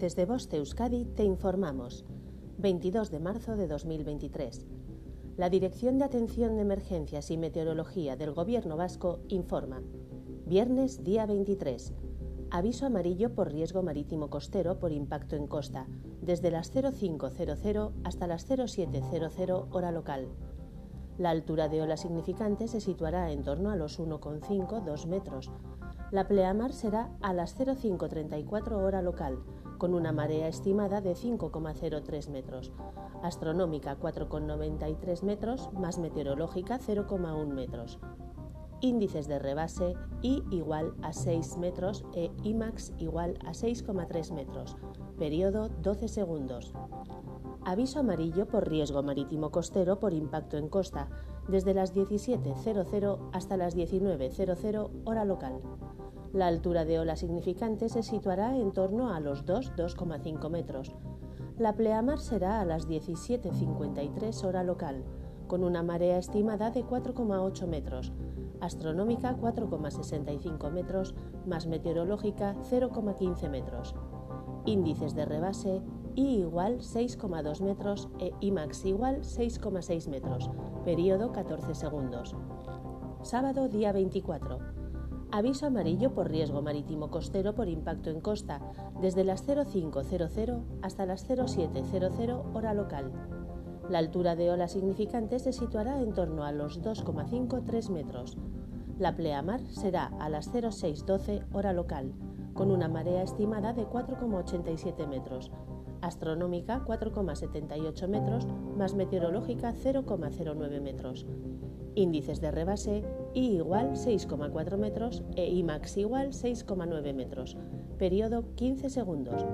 Desde Boste Euskadi te informamos. 22 de marzo de 2023. La Dirección de Atención de Emergencias y Meteorología del Gobierno Vasco informa. Viernes día 23. Aviso amarillo por riesgo marítimo costero por impacto en costa, desde las 0500 hasta las 0700 hora local. La altura de ola significante se situará en torno a los 1,5-2 metros. La pleamar será a las 0534 hora local, con una marea estimada de 5,03 metros, astronómica 4,93 metros más meteorológica 0,1 metros. Índices de rebase I igual a 6 metros e IMAX igual a 6,3 metros. Periodo 12 segundos. Aviso amarillo por riesgo marítimo costero por impacto en costa, desde las 17.00 hasta las 19.00 hora local. La altura de ola significante se situará en torno a los 2-2,5 metros. La pleamar será a las 17.53 hora local, con una marea estimada de 4,8 metros, astronómica 4,65 metros, más meteorológica 0,15 metros. Índices de rebase I igual 6,2 metros e IMAX igual 6,6 metros, periodo 14 segundos. Sábado día 24. Aviso amarillo por riesgo marítimo costero por impacto en costa, desde las 0500 hasta las 0700 hora local. La altura de ola significante se situará en torno a los 2,5-3 metros. La pleamar será a las 0612 hora local, con una marea estimada de 4,87 metros, astronómica 4,78 metros más meteorológica 0,09 metros. Índices de rebase I igual 6,4 metros e IMAX igual 6,9 metros. Periodo 15 segundos.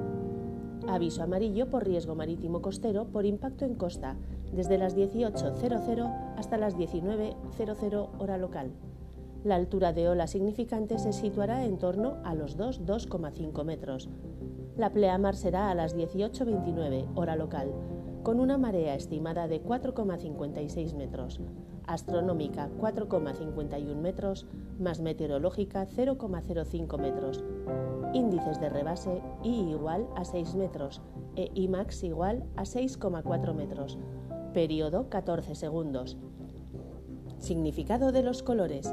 Aviso amarillo por riesgo marítimo costero por impacto en costa desde las 18.00 hasta las 19.00 hora local. La altura de ola significante se situará en torno a los 2,2,5 metros. La pleamar será a las 18.29 hora local, con una marea estimada de 4,56 metros astronómica 4,51 metros más meteorológica 0,05 metros. Índices de rebase I igual a 6 metros e IMAX igual a 6,4 metros. Periodo 14 segundos. Significado de los colores.